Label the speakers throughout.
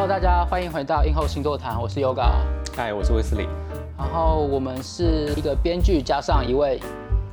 Speaker 1: Hello，大家欢迎回到映后星座谈，我是 Yoga。
Speaker 2: 嗨，我是威斯利，
Speaker 1: 然后我们是一个编剧加上一位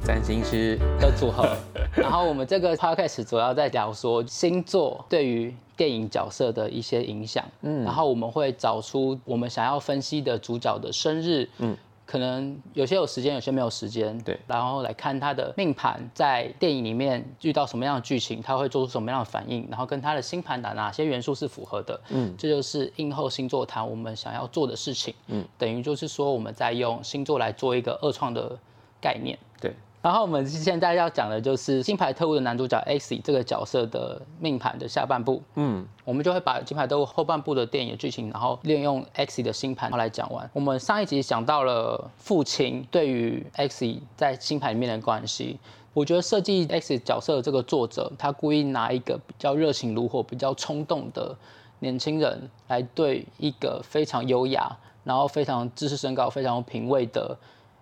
Speaker 2: 占星师。
Speaker 1: 的组合。然后我们这个 podcast 主要在聊说星座对于电影角色的一些影响。嗯，然后我们会找出我们想要分析的主角的生日。嗯。可能有些有时间，有些没有时间。
Speaker 2: 对，
Speaker 1: 然后来看他的命盘，在电影里面遇到什么样的剧情，他会做出什么样的反应，然后跟他的星盘的哪些元素是符合的。嗯，这就是映后星座谈我们想要做的事情。嗯，等于就是说我们在用星座来做一个二创的概念。
Speaker 2: 对，
Speaker 1: 然后我们现在要讲的就是《金牌特务》的男主角 X 这个角色的命盘的下半部。嗯，我们就会把《金牌特务》后半部的电影的剧情，然后利用 X 的星盘来讲完。我们上一集讲到了父亲对于 X 在星盘里面的关系。我觉得设计 X 角色的这个作者，他故意拿一个比较热情如火、比较冲动的年轻人，来对一个非常优雅、然后非常知识身高、非常有品味的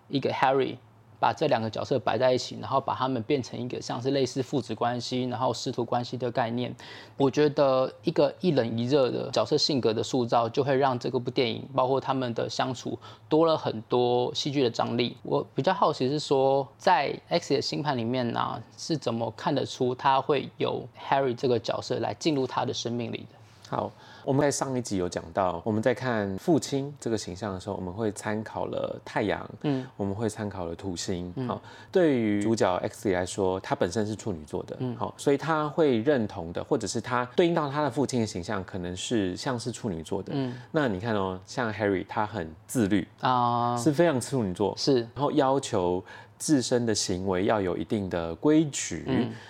Speaker 1: 一个 Harry。把这两个角色摆在一起，然后把他们变成一个像是类似父子关系，然后师徒关系的概念。我觉得一个一冷一热的角色性格的塑造，就会让这个部电影，包括他们的相处，多了很多戏剧的张力。我比较好奇是说，在 X 的星盘里面呢，是怎么看得出他会有 Harry 这个角色来进入他的生命里的？
Speaker 2: 好，我们在上一集有讲到，我们在看父亲这个形象的时候，我们会参考了太阳，嗯，我们会参考了土星。好，对于主角 X 来说，他本身是处女座的，嗯，好，所以他会认同的，或者是他对应到他的父亲的形象，可能是像是处女座的。嗯，那你看哦，像 Harry，他很自律啊，是非常处女座，
Speaker 1: 是，
Speaker 2: 然后要求。自身的行为要有一定的规矩，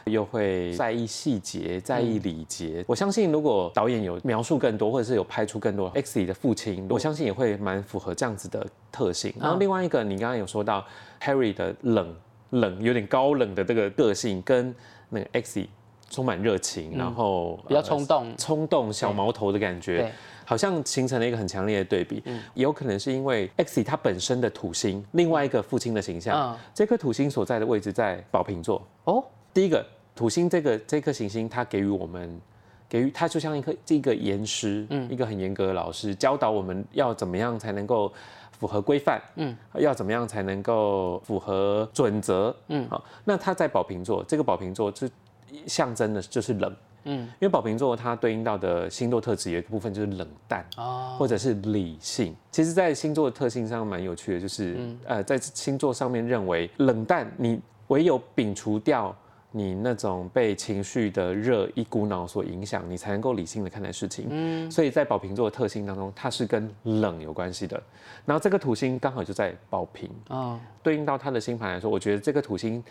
Speaker 2: 又会在意细节，在意礼节。我相信，如果导演有描述更多，或者是有拍出更多 X 里的父亲，我相信也会蛮符合这样子的特性。然后另外一个，你刚刚有说到 Harry 的冷冷，有点高冷的这个个性，跟那个 X 充满热情，然后
Speaker 1: 比较冲动，
Speaker 2: 冲动小毛头的感觉。好像形成了一个很强烈的对比，也有可能是因为 X 它本身的土星，另外一个父亲的形象，这颗土星所在的位置在宝瓶座。哦，第一个土星这个这颗行星，它给予我们，给予它就像一颗这个严师，嗯，一个很严格的老师，教导我们要怎么样才能够符合规范，嗯，要怎么样才能够符合准则，嗯，好，那他在宝瓶座，这个宝瓶座是象征的就是冷。嗯，因为宝瓶座它对应到的星座特质有一个部分就是冷淡，哦，或者是理性。其实，在星座的特性上蛮有趣的，就是嗯呃，在星座上面认为冷淡，你唯有摒除掉你那种被情绪的热一股脑所影响，你才能够理性的看待事情。嗯，所以在宝瓶座的特性当中，它是跟冷有关系的。然后这个土星刚好就在宝瓶，啊，对应到他的星盘来说，我觉得这个土星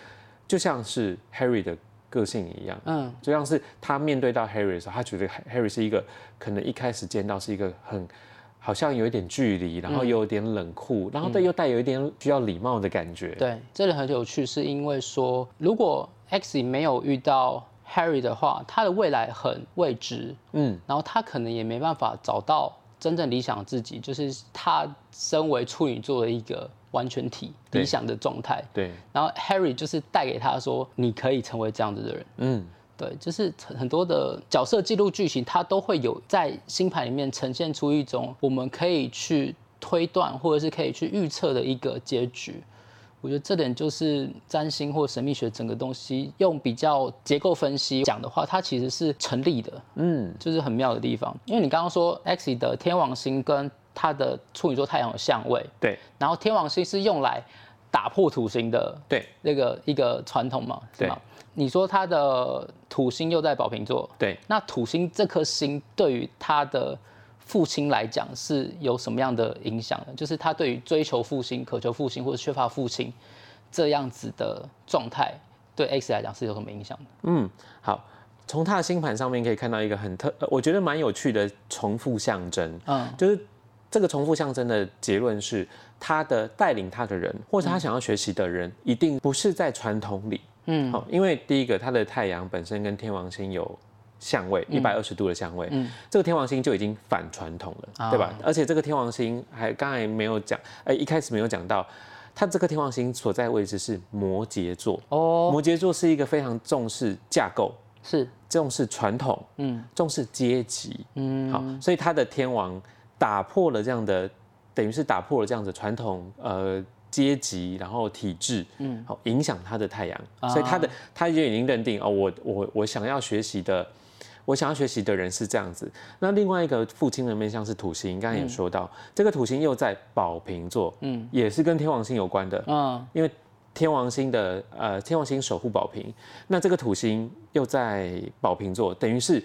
Speaker 2: 就像是 Harry 的。个性一样，嗯，就像是他面对到 Harry 的时候，他觉得 Harry 是一个可能一开始见到是一个很好像有一点距离，然后又有点冷酷，然后对又带有一点需要礼貌的感觉。
Speaker 1: 对，这里很有趣，是因为说如果 X 没有遇到 Harry 的话，他的未来很未知，嗯，然后他可能也没办法找到真正理想自己，就是他身为处女座的一个。完全体理想的状态，
Speaker 2: 对。
Speaker 1: 然后 Harry 就是带给他说，你可以成为这样子的人，嗯，对，就是很多的角色记录剧情，它都会有在星盘里面呈现出一种我们可以去推断或者是可以去预测的一个结局。我觉得这点就是占星或神秘学整个东西用比较结构分析讲的话，它其实是成立的，嗯，就是很妙的地方。因为你刚刚说 X 的天王星跟它的处女座太阳有相位，
Speaker 2: 对，
Speaker 1: 然后天王星是用来打破土星的，
Speaker 2: 对，
Speaker 1: 那个一个传统嘛，是吗？你说它的土星又在宝瓶座，
Speaker 2: 对，
Speaker 1: 那土星这颗星对于他的父亲来讲是有什么样的影响呢？就是他对于追求父亲、渴求父亲或者缺乏父亲这样子的状态，对 X 来讲是有什么影响的？
Speaker 2: 嗯，好。从他的星盘上面可以看到一个很特，我觉得蛮有趣的重复象征。嗯，就是这个重复象征的结论是，他的带领他的人，或者他想要学习的人，一定不是在传统里。嗯，好，因为第一个，他的太阳本身跟天王星有相位，一百二十度的相位。嗯，这个天王星就已经反传统了，对吧？而且这个天王星还刚才没有讲，哎，一开始没有讲到，他这个天王星所在位置是摩羯座。哦，摩羯座是一个非常重视架构。
Speaker 1: 是
Speaker 2: 重视传统，嗯，重视阶级，嗯，好，所以他的天王打破了这样的，等于是打破了这样的传统，呃。阶级，然后体制，嗯，好影响他的太阳，所以他的他就已经认定哦，我我我想要学习的，我想要学习的人是这样子。那另外一个父亲的面相是土星，刚才也说到，这个土星又在宝瓶座，嗯，也是跟天王星有关的，嗯，因为天王星的呃天王星守护宝瓶，那这个土星又在宝瓶座，等于是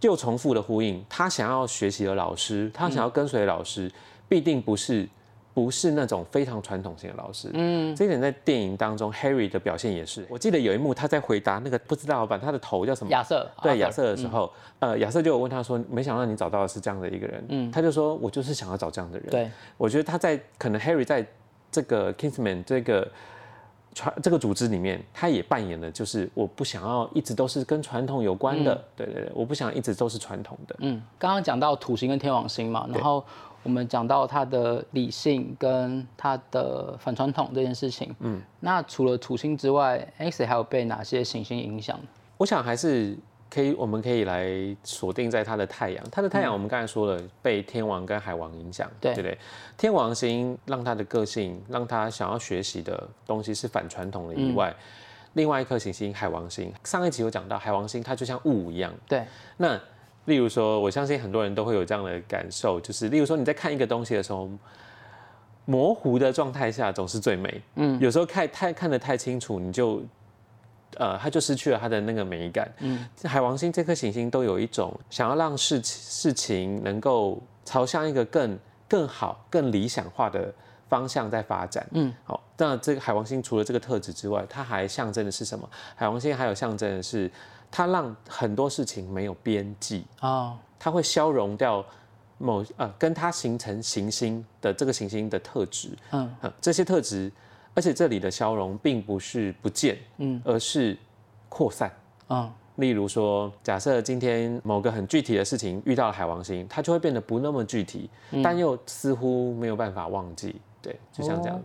Speaker 2: 又重复的呼应，他想要学习的老师，他想要跟随的老师，必定不是。不是那种非常传统型的老师，嗯，这一点在电影当中，Harry 的表现也是。我记得有一幕他在回答那个不知道老板他的头叫什么
Speaker 1: 亚瑟，
Speaker 2: 对亚瑟的时候，呃，亚瑟就有问他说，没想到你找到的是这样的一个人，嗯，他就说我就是想要找这样的人。
Speaker 1: 对，
Speaker 2: 我觉得他在可能 Harry 在这个 Kingsman 这个传这个组织里面，他也扮演了就是我不想要一直都是跟传统有关的，对对对，我不想一直都是传统的。嗯，
Speaker 1: 刚刚讲到土星跟天王星嘛，然后。我们讲到他的理性跟他的反传统这件事情，嗯，那除了土星之外，X 还有被哪些行星影响？
Speaker 2: 我想还是可以，我们可以来锁定在他的太阳。他的太阳，我们刚才说了，被天王跟海王影响，对不对？天王星让他的个性，让他想要学习的东西是反传统的以外，另外一颗行星海王星，上一集有讲到，海王星它就像雾一样，
Speaker 1: 对，
Speaker 2: 那。例如说，我相信很多人都会有这样的感受，就是例如说你在看一个东西的时候，模糊的状态下总是最美。嗯，有时候看太看得太清楚，你就呃，它就失去了它的那个美感。嗯，海王星这颗行星都有一种想要让事事情能够朝向一个更更好、更理想化的方向在发展。嗯，好，那这个海王星除了这个特质之外，它还象征的是什么？海王星还有象征的是。它让很多事情没有边际啊，它会消融掉某呃跟它形成行星的这个行星的特质，嗯，这些特质，而且这里的消融并不是不见，嗯，而是扩散，嗯，例如说，假设今天某个很具体的事情遇到了海王星，它就会变得不那么具体，但又似乎没有办法忘记，对，就像这样，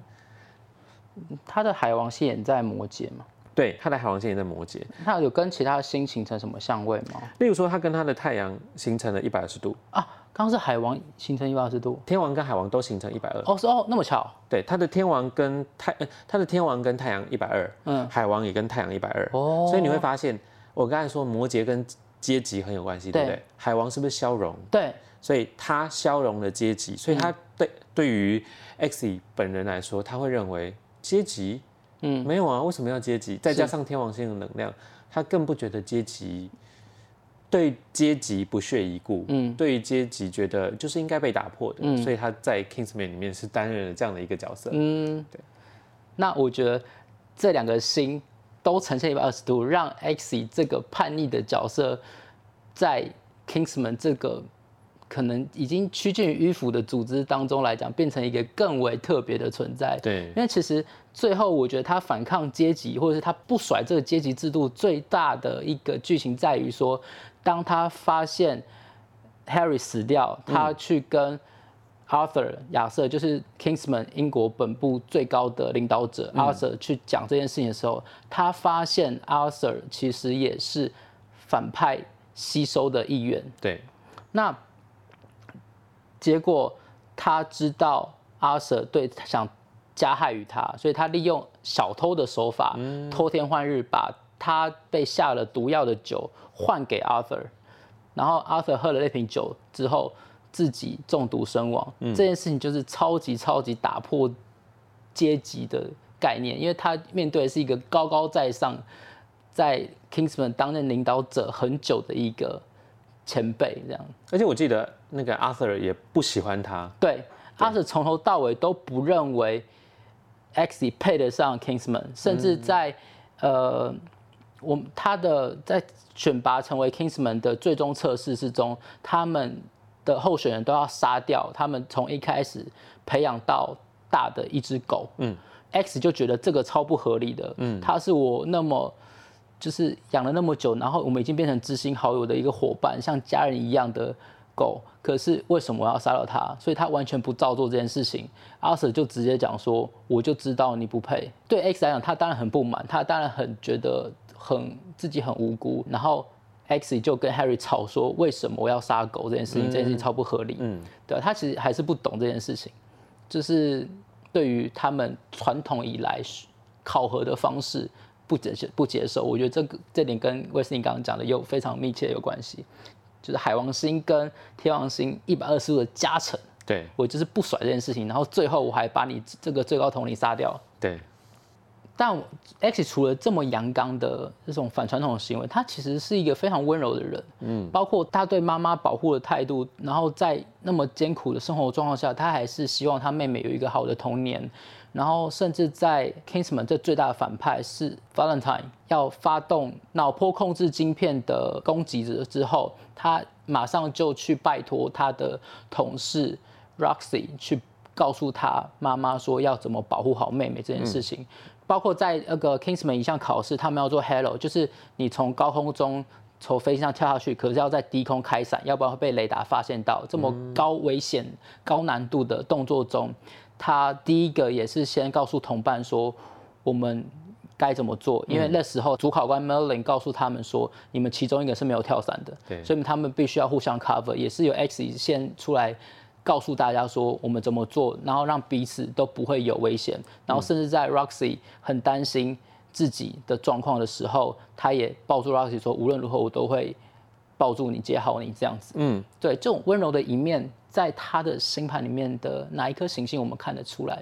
Speaker 1: 它的海王星也在摩羯嘛。
Speaker 2: 对，他的海王星也在摩羯，
Speaker 1: 他有跟其他星形成什么相位吗？
Speaker 2: 例如说，他跟他的太阳形成了一百二十度。啊。
Speaker 1: 刚刚是海王形成一百二十度，
Speaker 2: 天王跟海王都形成一百二。
Speaker 1: 哦，是哦，那么巧。
Speaker 2: 对，他的天王跟太，他的天王跟太阳一百二，嗯，海王也跟太阳一百二。哦，所以你会发现，我刚才说摩羯跟阶级很有关系，对不对？海王是不是消融？
Speaker 1: 对，
Speaker 2: 所以他消融了阶级，所以他对对于 X 本人来说，他会认为阶级。嗯，没有啊，为什么要阶级？再加上天王星的能量，他更不觉得阶级对阶级不屑一顾。嗯，对阶级觉得就是应该被打破的。嗯，所以他在 Kingsman 里面是担任了这样的一个角色。嗯，对。
Speaker 1: 那我觉得这两个心都呈现一百二十度，让 X 这个叛逆的角色在 Kingsman 这个。可能已经趋近于迂腐的组织当中来讲，变成一个更为特别的存在。
Speaker 2: 对，
Speaker 1: 因为其实最后我觉得他反抗阶级，或者是他不甩这个阶级制度，最大的一个剧情在于说，当他发现 Harry 死掉，他去跟 Arthur 亚瑟，就是 Kingsman 英国本部最高的领导者 Arthur 去讲这件事情的时候，他发现 Arthur 其实也是反派吸收的意愿。
Speaker 2: 对，
Speaker 1: 那。结果他知道阿瑟对想加害于他，所以他利用小偷的手法，偷天换日，把他被下了毒药的酒换给 Arthur，然后 Arthur 喝了那瓶酒之后，自己中毒身亡。这件事情就是超级超级打破阶级的概念，因为他面对的是一个高高在上，在 Kingsman 担任领导者很久的一个前辈，这样。
Speaker 2: 而且我记得。那个 Arthur 也不喜欢他。
Speaker 1: 对，Arthur 从头到尾都不认为 X 配得上 Kingsman，甚至在呃，我他的在选拔成为 Kingsman 的最终测试之中，他们的候选人都要杀掉他们从一开始培养到大的一只狗。嗯，X 就觉得这个超不合理的。嗯，他是我那么就是养了那么久，然后我们已经变成知心好友的一个伙伴，像家人一样的。狗，可是为什么我要杀了他？所以他完全不照做这件事情。阿 Sir 就直接讲说：“我就知道你不配。”对 X 来讲，他当然很不满，他当然很觉得很自己很无辜，然后 X 就跟 Harry 吵说为什么我要杀狗这件事情，这件事情超不合理。嗯，对他其实还是不懂这件事情，就是对于他们传统以来考核的方式不接不接受。我觉得这个这点跟威斯汀刚刚讲的有非常密切有关系，就是海王星跟天王星一百二十度的加成。
Speaker 2: 对
Speaker 1: 我就是不甩这件事情，然后最后我还把你这个最高统领杀掉。
Speaker 2: 对。
Speaker 1: 但 X 除了这么阳刚的这种反传统的行为，他其实是一个非常温柔的人。嗯，包括他对妈妈保护的态度，然后在那么艰苦的生活状况下，他还是希望他妹妹有一个好的童年。然后甚至在 Kingsman 这最大的反派是 Valentine 要发动脑波控制晶片的攻击之之后，他马上就去拜托他的同事 Roxy 去告诉他妈妈说要怎么保护好妹妹这件事情。包括在那个 Kingsman 一项考试，他们要做 Hello，就是你从高空中从飞机上跳下去，可是要在低空开伞，要不然会被雷达发现到。这么高危险、高难度的动作中，他第一个也是先告诉同伴说我们该怎么做，因为那时候主考官 Merlin 告诉他们说，你们其中一个是没有跳伞的，
Speaker 2: 对，
Speaker 1: 所以他们必须要互相 cover，也是由 X 先出来。告诉大家说我们怎么做，然后让彼此都不会有危险，然后甚至在 Roxy 很担心自己的状况的时候，他也抱住 Roxy 说，无论如何我都会抱住你，接好你这样子。嗯，对，这种温柔的一面，在他的星盘里面的哪一颗行星我们看得出来？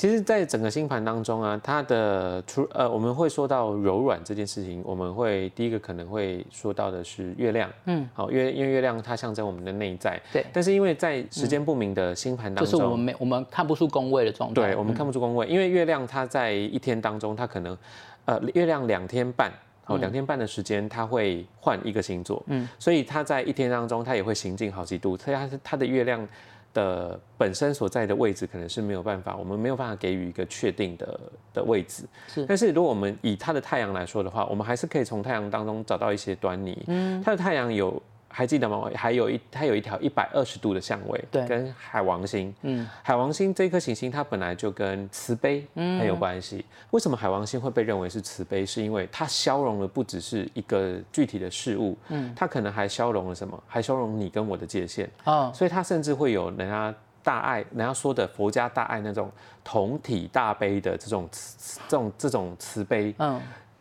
Speaker 2: 其实，在整个星盘当中啊，它的出呃，我们会说到柔软这件事情，我们会第一个可能会说到的是月亮，嗯，好，月因为月亮它象征我们的内在，
Speaker 1: 对，
Speaker 2: 但是因为在时间不明的星盘当
Speaker 1: 中，就是我们没我们看不出宫位的状态，
Speaker 2: 对，我们看不出宫位，因为月亮它在一天当中，它可能呃，月亮两天半，哦，两天半的时间，它会换一个星座，嗯，所以它在一天当中，它也会行进好几度，所以它是它的月亮。的本身所在的位置可能是没有办法，我们没有办法给予一个确定的的位置。
Speaker 1: 是，
Speaker 2: 但是如果我们以它的太阳来说的话，我们还是可以从太阳当中找到一些端倪。嗯，它的太阳有。还记得吗？还有一，它有一条一百二十度的相位，
Speaker 1: 对，
Speaker 2: 跟海王星，嗯，海王星这颗行星，它本来就跟慈悲很有关系。为什么海王星会被认为是慈悲？是因为它消融了不只是一个具体的事物，嗯，它可能还消融了什么？还消融你跟我的界限啊，所以它甚至会有人家大爱，人家说的佛家大爱那种同体大悲的这种慈，这种这种慈悲，嗯。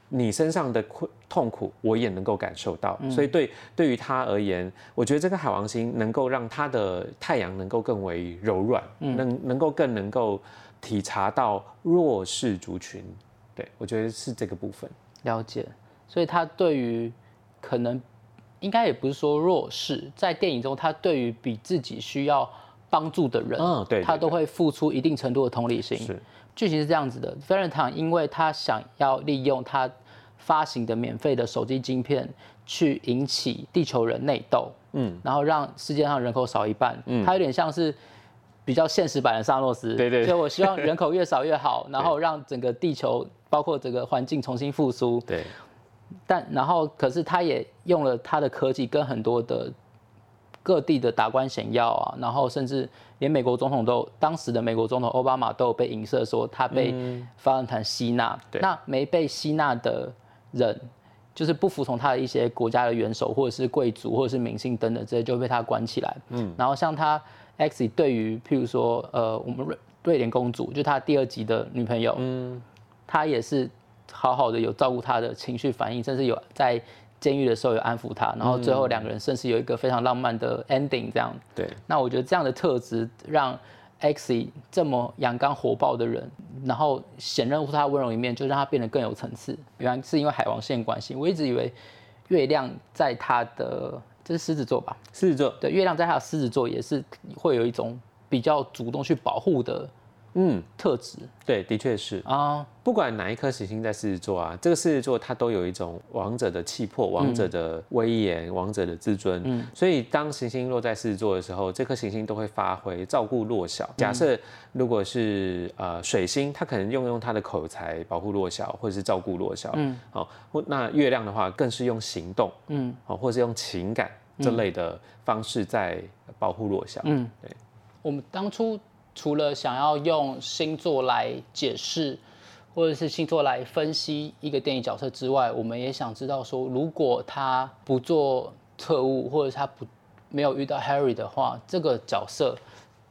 Speaker 2: 你身上的困痛苦，我也能够感受到，所以对对于他而言，我觉得这个海王星能够让他的太阳能够更为柔软，能能够更能够体察到弱势族群，对我觉得是这个部分。
Speaker 1: 了解，所以他对于可能应该也不是说弱势，在电影中他对于比自己需要帮助的人，
Speaker 2: 嗯，对，
Speaker 1: 他都会付出一定程度的同理心。
Speaker 2: 是。
Speaker 1: 剧情是这样子的 e e t n 因为他想要利用他发行的免费的手机晶片去引起地球人内斗，嗯，然后让世界上人口少一半，嗯，他有点像是比较现实版的萨诺斯，
Speaker 2: 对对，
Speaker 1: 所以我希望人口越少越好，然后让整个地球包括整个环境重新复苏，
Speaker 2: 对，
Speaker 1: 但然后可是他也用了他的科技跟很多的。各地的达官显要啊，然后甚至连美国总统都，当时的美国总统奥巴马都有被影射说他被发论坛吸纳。那没被吸纳的人，就是不服从他的一些国家的元首或者是贵族或者是明星等等这些，就被他关起来。嗯，然后像他 X 对于譬如说呃我们瑞瑞典公主，就他第二集的女朋友，嗯，他也是好好的有照顾他的情绪反应，甚至有在。监狱的时候有安抚他，然后最后两个人甚至有一个非常浪漫的 ending，这样。
Speaker 2: 对。
Speaker 1: 那我觉得这样的特质让 X 这么阳刚火爆的人，然后显露出他温柔一面，就让他变得更有层次。原来是因为海王线关系，我一直以为月亮在他的这是狮子座吧？
Speaker 2: 狮子座。
Speaker 1: 对，月亮在他的狮子座也是会有一种比较主动去保护的。嗯，特质
Speaker 2: 对，的确是啊。不管哪一颗行星在狮子座啊，这个狮子座它都有一种王者的气魄、王者的威严、王者的自尊。嗯，所以当行星落在狮子座的时候，这颗行星都会发挥照顾弱小。假设如果是呃水星，它可能用用它的口才保护弱小，或者是照顾弱小。嗯，好，那月亮的话，更是用行动，嗯，好，或是用情感这类的方式在保护弱小。嗯，对，
Speaker 1: 我们当初。除了想要用星座来解释，或者是星座来分析一个电影角色之外，我们也想知道说，如果他不做特务，或者他不没有遇到 Harry 的话，这个角色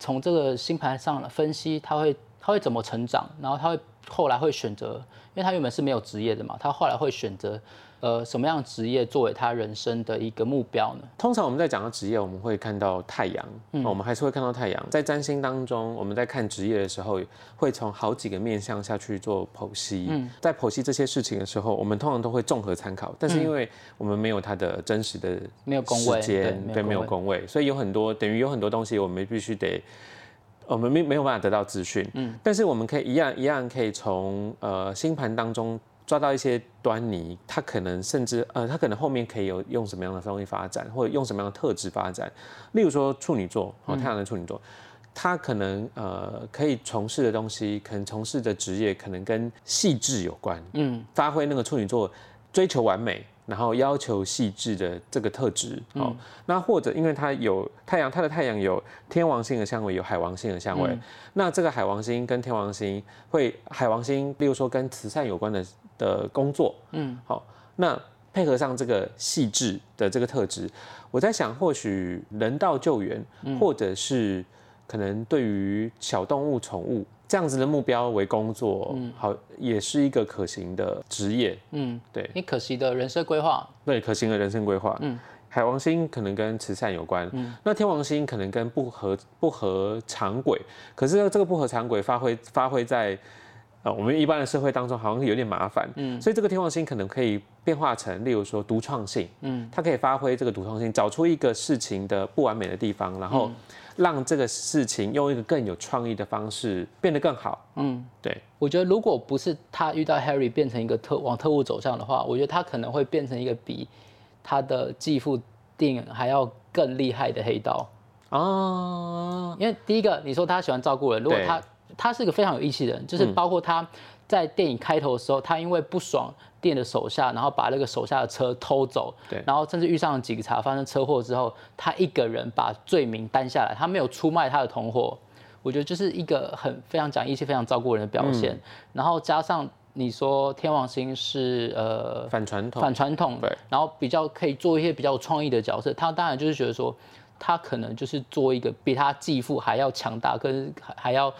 Speaker 1: 从这个星盘上分析，他会他会怎么成长，然后他会后来会选择，因为他原本是没有职业的嘛，他后来会选择。呃，什么样职业作为他人生的一个目标呢？
Speaker 2: 通常我们在讲到职业，我们会看到太阳，我们还是会看到太阳。在占星当中，我们在看职业的时候，会从好几个面向下去做剖析。嗯，在剖析这些事情的时候，我们通常都会综合参考，但是因为我们没有它的真实的
Speaker 1: 没有工
Speaker 2: 位，对，没有工位，所以有很多等于有很多东西，我们必须得，我们没没有办法得到资讯。嗯，但是我们可以一样一样可以从呃星盘当中。抓到一些端倪，他可能甚至呃，他可能后面可以有用什么样的方式发展，或者用什么样的特质发展。例如说处女座，哦，太阳的处女座，他可能呃可以从事的东西，可能从事的职业可能跟细致有关，嗯，发挥那个处女座追求完美。然后要求细致的这个特质，哦，那或者因为它有太阳，它的太阳有天王星的相位，有海王星的相位，那这个海王星跟天王星会，海王星，例如说跟慈善有关的的工作，嗯，好，那配合上这个细致的这个特质，我在想，或许人道救援，或者是可能对于小动物、宠物。这样子的目标为工作，嗯，好，也是一个可行的职业，嗯，对，
Speaker 1: 你可行的人生规划，
Speaker 2: 对，可行的人生规划，嗯，海王星可能跟慈善有关，嗯，那天王星可能跟不合不合常轨，可是这个不合常轨发挥发挥在，呃，我们一般的社会当中好像有点麻烦，嗯，所以这个天王星可能可以变化成，例如说独创性，嗯，它可以发挥这个独创性，找出一个事情的不完美的地方，然后。让这个事情用一个更有创意的方式变得更好。嗯，对，
Speaker 1: 我觉得如果不是他遇到 Harry 变成一个特往特务走向的话，我觉得他可能会变成一个比他的继父电影还要更厉害的黑道。哦，因为第一个你说他喜欢照顾人，如果他他是一个非常有义气的人，就是包括他在电影开头的时候，他因为不爽。店的手下，然后把那个手下的车偷走，
Speaker 2: 对，
Speaker 1: 然后甚至遇上了警察，发生车祸之后，他一个人把罪名担下来，他没有出卖他的同伙，我觉得就是一个很非常讲义气、非常照顾人的表现。然后加上你说天王星是呃
Speaker 2: 反传统，
Speaker 1: 反传统，
Speaker 2: 对，
Speaker 1: 然后比较可以做一些比较有创意的角色，他当然就是觉得说，他可能就是做一个比他继父还要强大，跟还要。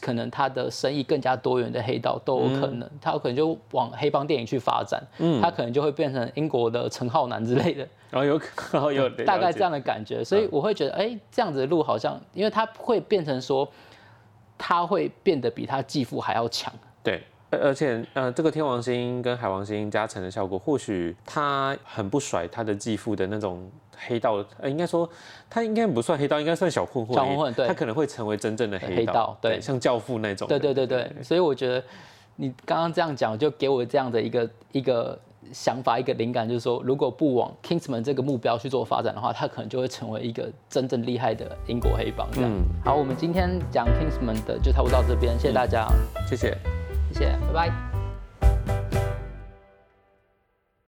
Speaker 1: 可能他的生意更加多元的黑道都有可能，他有可能就往黑帮电影去发展，嗯。他可能就会变成英国的陈浩南之类的，
Speaker 2: 然后有然后 有
Speaker 1: 大概这样的感觉，所以我会觉得，哎，这样子的路好像，因为他会变成说，他会变得比他继父还要强，
Speaker 2: 对。而且，呃，这个天王星跟海王星加成的效果，或许他很不甩他的继父的那种黑道，呃，应该说他应该不算黑道，应该算小混混。
Speaker 1: 小混混，对。
Speaker 2: 他可能会成为真正的黑道，对，像教父那种。
Speaker 1: 对对对对。所以我觉得你刚刚这样讲，就给我这样的一个一个想法，一个灵感，就是说，如果不往 Kingsman 这个目标去做发展的话，他可能就会成为一个真正厉害的英国黑帮。嗯。好，我们今天讲 Kingsman 的就差不多到这边，谢谢大家。
Speaker 2: 谢谢。
Speaker 1: 谢谢，拜拜。